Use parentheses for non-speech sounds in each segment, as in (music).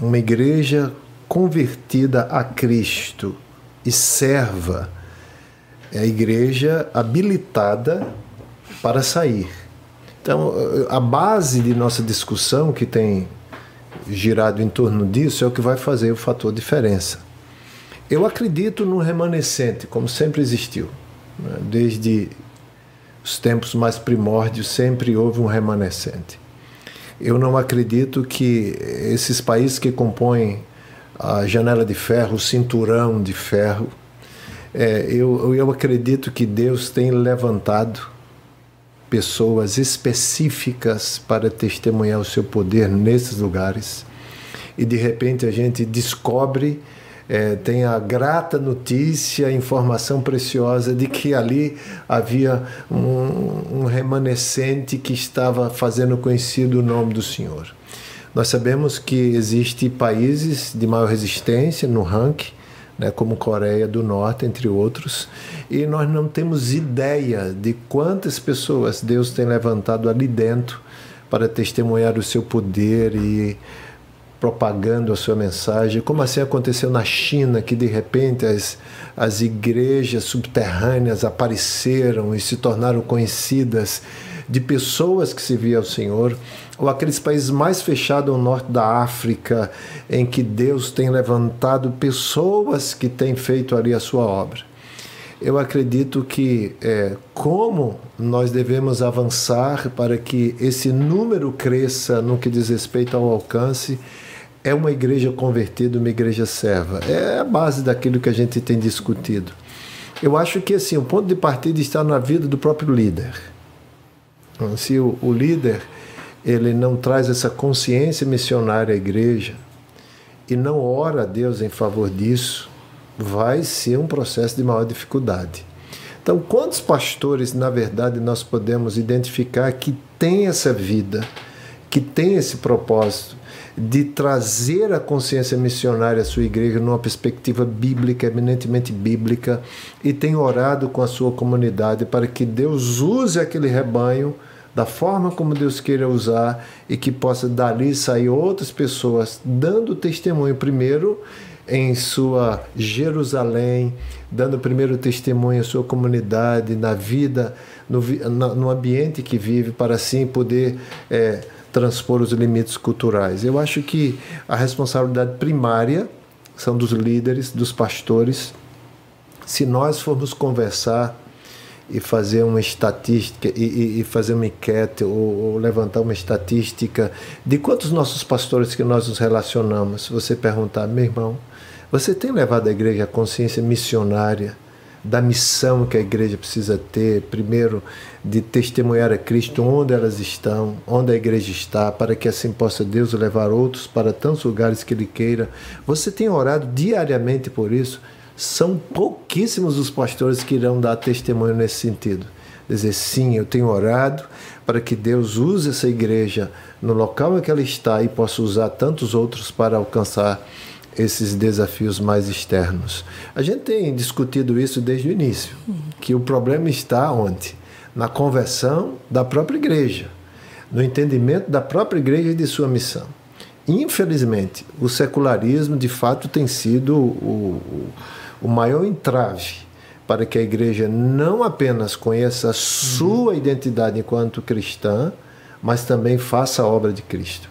uma igreja convertida a Cristo e serva é a igreja habilitada para sair. Então, a base de nossa discussão que tem girado em torno disso é o que vai fazer o fator diferença. Eu acredito no remanescente, como sempre existiu. Né? Desde os tempos mais primórdios, sempre houve um remanescente. Eu não acredito que esses países que compõem a janela de ferro, o cinturão de ferro, é, eu, eu acredito que Deus tem levantado pessoas específicas para testemunhar o seu poder nesses lugares. E de repente a gente descobre, é, tem a grata notícia, informação preciosa de que ali havia um, um remanescente que estava fazendo conhecido o nome do Senhor. Nós sabemos que existem países de maior resistência no ranking, né, como Coreia do Norte, entre outros, e nós não temos ideia de quantas pessoas Deus tem levantado ali dentro para testemunhar o seu poder e propagando a sua mensagem, como assim aconteceu na China, que de repente as, as igrejas subterrâneas apareceram e se tornaram conhecidas de pessoas que serviam ao Senhor, ou aqueles países mais fechados ao norte da África, em que Deus tem levantado pessoas que têm feito ali a sua obra. Eu acredito que é, como nós devemos avançar para que esse número cresça no que diz respeito ao alcance, é uma igreja convertida, uma igreja serva. É a base daquilo que a gente tem discutido. Eu acho que assim, o ponto de partida está na vida do próprio líder. Se o, o líder ele não traz essa consciência missionária à igreja e não ora a Deus em favor disso, vai ser um processo de maior dificuldade. Então, quantos pastores, na verdade, nós podemos identificar que tem essa vida, que tem esse propósito de trazer a consciência missionária à sua igreja numa perspectiva bíblica, eminentemente bíblica, e tem orado com a sua comunidade para que Deus use aquele rebanho da forma como Deus queira usar e que possa dali sair outras pessoas dando testemunho primeiro em sua Jerusalém, dando primeiro testemunho à sua comunidade, na vida, no, no ambiente que vive, para assim poder é, transpor os limites culturais. Eu acho que a responsabilidade primária são dos líderes, dos pastores. Se nós formos conversar e fazer uma estatística e, e, fazer uma enquete ou, ou, levantar uma estatística de quantos nossos pastores que nós nos relacionamos, se você perguntar, meu irmão, você tem levado a igreja à consciência missionária da missão que a igreja precisa ter, primeiro de testemunhar a Cristo onde elas estão, onde a igreja está, para que assim possa Deus levar outros para tantos lugares que Ele queira. Você tem orado diariamente por isso? são pouquíssimos os pastores que irão dar testemunho nesse sentido. Dizer, sim, eu tenho orado para que Deus use essa igreja no local em que ela está e possa usar tantos outros para alcançar esses desafios mais externos. A gente tem discutido isso desde o início, que o problema está onde? Na conversão da própria igreja, no entendimento da própria igreja e de sua missão. Infelizmente, o secularismo de fato tem sido o, o maior entrave para que a igreja não apenas conheça a sua identidade enquanto cristã, mas também faça a obra de Cristo.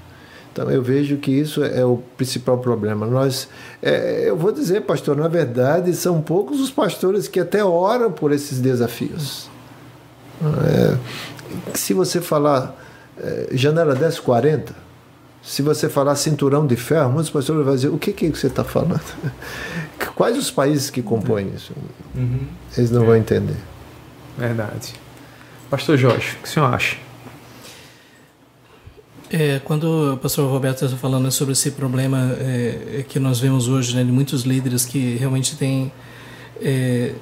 Então eu vejo que isso é o principal problema. Nós, é, eu vou dizer, pastor, na verdade são poucos os pastores que até oram por esses desafios. É, se você falar é, janela 1040, se você falar cinturão de ferro, muitos pastores vão dizer: o que, que você está falando? (laughs) Quais os países que compõem isso? Uhum. Eles não é. vão entender. Verdade. Pastor Jorge, o que o senhor acha? É, quando o pastor Roberto está falando sobre esse problema é, que nós vemos hoje, né, de muitos líderes que realmente têm, é,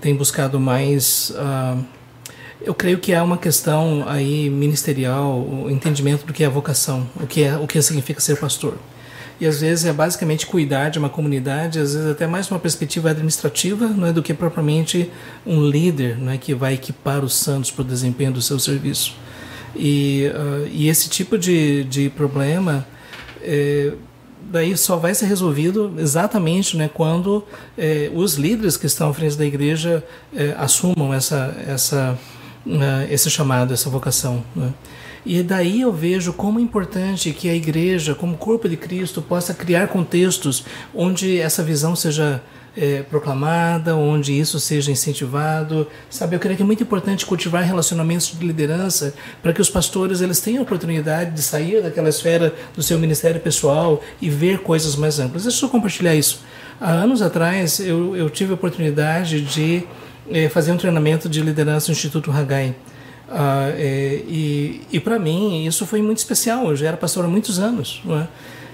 têm buscado mais. Uh, eu creio que há uma questão aí ministerial, o entendimento do que é a vocação, o que, é, o que significa ser pastor. E às vezes é basicamente cuidar de uma comunidade, às vezes até mais uma perspectiva administrativa, não é do que propriamente um líder, não é que vai equipar os santos para o desempenho do seu serviço. E, uh, e esse tipo de, de problema é, daí só vai ser resolvido exatamente né, quando é, os líderes que estão à frente da igreja é, assumam essa, essa, uh, esse chamado, essa vocação. Né? E daí eu vejo como é importante que a igreja, como corpo de Cristo, possa criar contextos onde essa visão seja é, proclamada, onde isso seja incentivado. Sabe, eu creio que é muito importante cultivar relacionamentos de liderança para que os pastores eles tenham a oportunidade de sair daquela esfera do seu ministério pessoal e ver coisas mais amplas. Deixa eu compartilhar isso. Há anos atrás eu, eu tive a oportunidade de é, fazer um treinamento de liderança no Instituto Hagai. Ah, é, e e para mim isso foi muito especial. Eu já era pastor há muitos anos. Não é?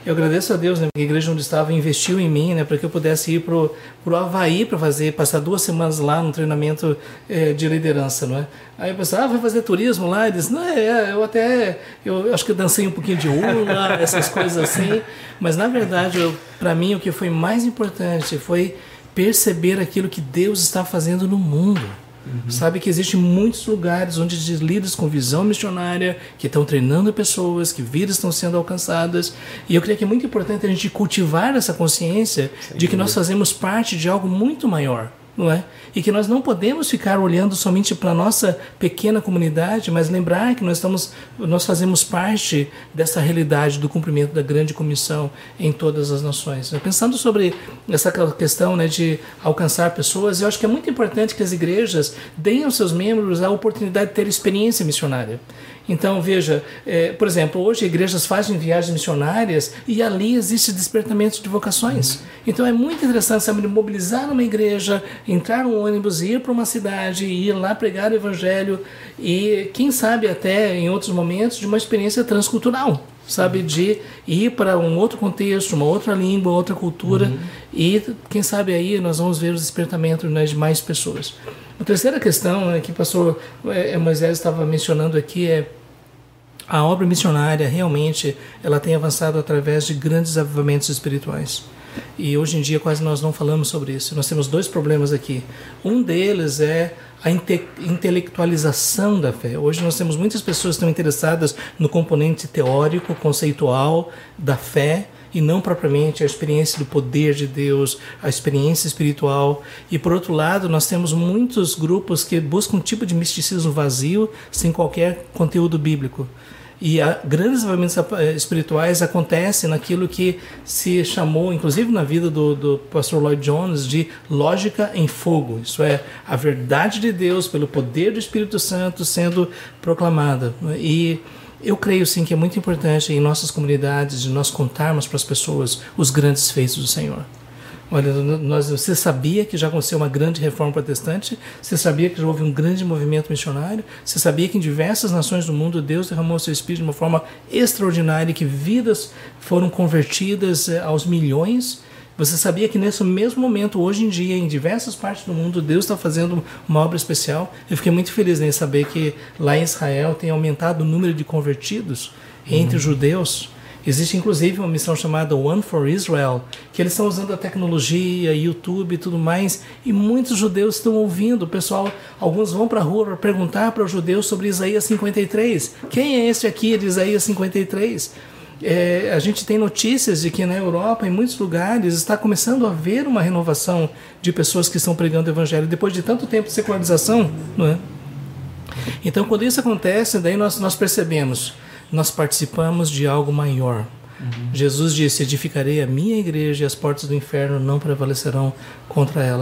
Eu agradeço a Deus, né, a igreja onde estava investiu em mim, né, para que eu pudesse ir pro pro Havaí para fazer, passar duas semanas lá no treinamento é, de liderança, não é? Aí eu pensei, ah, vai fazer turismo lá? Ele disse, não, é, eu até, eu acho que eu dancei um pouquinho de hula, (laughs) essas coisas assim, mas na verdade, para mim, o que foi mais importante foi perceber aquilo que Deus está fazendo no mundo. Uhum. Sabe que existem muitos lugares onde líderes com visão missionária que estão treinando pessoas, que vidas estão sendo alcançadas. E eu creio que é muito importante a gente cultivar essa consciência Sem de que nós fazemos parte de algo muito maior não é? E que nós não podemos ficar olhando somente para a nossa pequena comunidade, mas lembrar que nós estamos, nós fazemos parte dessa realidade do cumprimento da grande comissão em todas as nações. Pensando sobre essa questão né, de alcançar pessoas, eu acho que é muito importante que as igrejas deem aos seus membros a oportunidade de ter experiência missionária. Então, veja, é, por exemplo, hoje igrejas fazem viagens missionárias e ali existe despertamento de vocações. Então, é muito interessante sabe, mobilizar uma igreja, entrar num ônibus, ir para uma cidade, ir lá pregar o evangelho e, quem sabe, até em outros momentos, de uma experiência transcultural sabe, de ir para um outro contexto, uma outra língua, outra cultura uhum. e quem sabe aí nós vamos ver o despertamento né, de mais pessoas. A terceira questão né, que o pastor é, Moisés estava mencionando aqui é a obra missionária realmente ela tem avançado através de grandes avivamentos espirituais. E hoje em dia quase nós não falamos sobre isso. Nós temos dois problemas aqui. Um deles é a inte intelectualização da fé. Hoje nós temos muitas pessoas que estão interessadas no componente teórico, conceitual da fé, e não propriamente a experiência do poder de Deus, a experiência espiritual. E por outro lado, nós temos muitos grupos que buscam um tipo de misticismo vazio, sem qualquer conteúdo bíblico. E a, grandes avivamentos eh, espirituais acontecem naquilo que se chamou, inclusive na vida do, do pastor Lloyd Jones, de lógica em fogo. Isso é, a verdade de Deus pelo poder do Espírito Santo sendo proclamada. E eu creio sim que é muito importante em nossas comunidades de nós contarmos para as pessoas os grandes feitos do Senhor. Olha, nós, você sabia que já aconteceu uma grande reforma protestante? Você sabia que já houve um grande movimento missionário? Você sabia que em diversas nações do mundo Deus derramou seu Espírito de uma forma extraordinária e que vidas foram convertidas eh, aos milhões? Você sabia que nesse mesmo momento, hoje em dia, em diversas partes do mundo, Deus está fazendo uma obra especial? Eu fiquei muito feliz em saber que lá em Israel tem aumentado o número de convertidos entre os uhum. judeus. Existe inclusive uma missão chamada One for Israel, que eles estão usando a tecnologia, YouTube e tudo mais, e muitos judeus estão ouvindo. O pessoal, alguns vão para a rua para perguntar para os judeus sobre Isaías 53. Quem é este aqui de Isaías 53? É, a gente tem notícias de que na Europa, em muitos lugares, está começando a haver uma renovação de pessoas que estão pregando o evangelho depois de tanto tempo de secularização, não é? Então, quando isso acontece, daí nós, nós percebemos, nós participamos de algo maior. Uhum. Jesus disse: Edificarei a minha igreja e as portas do inferno não prevalecerão contra ela.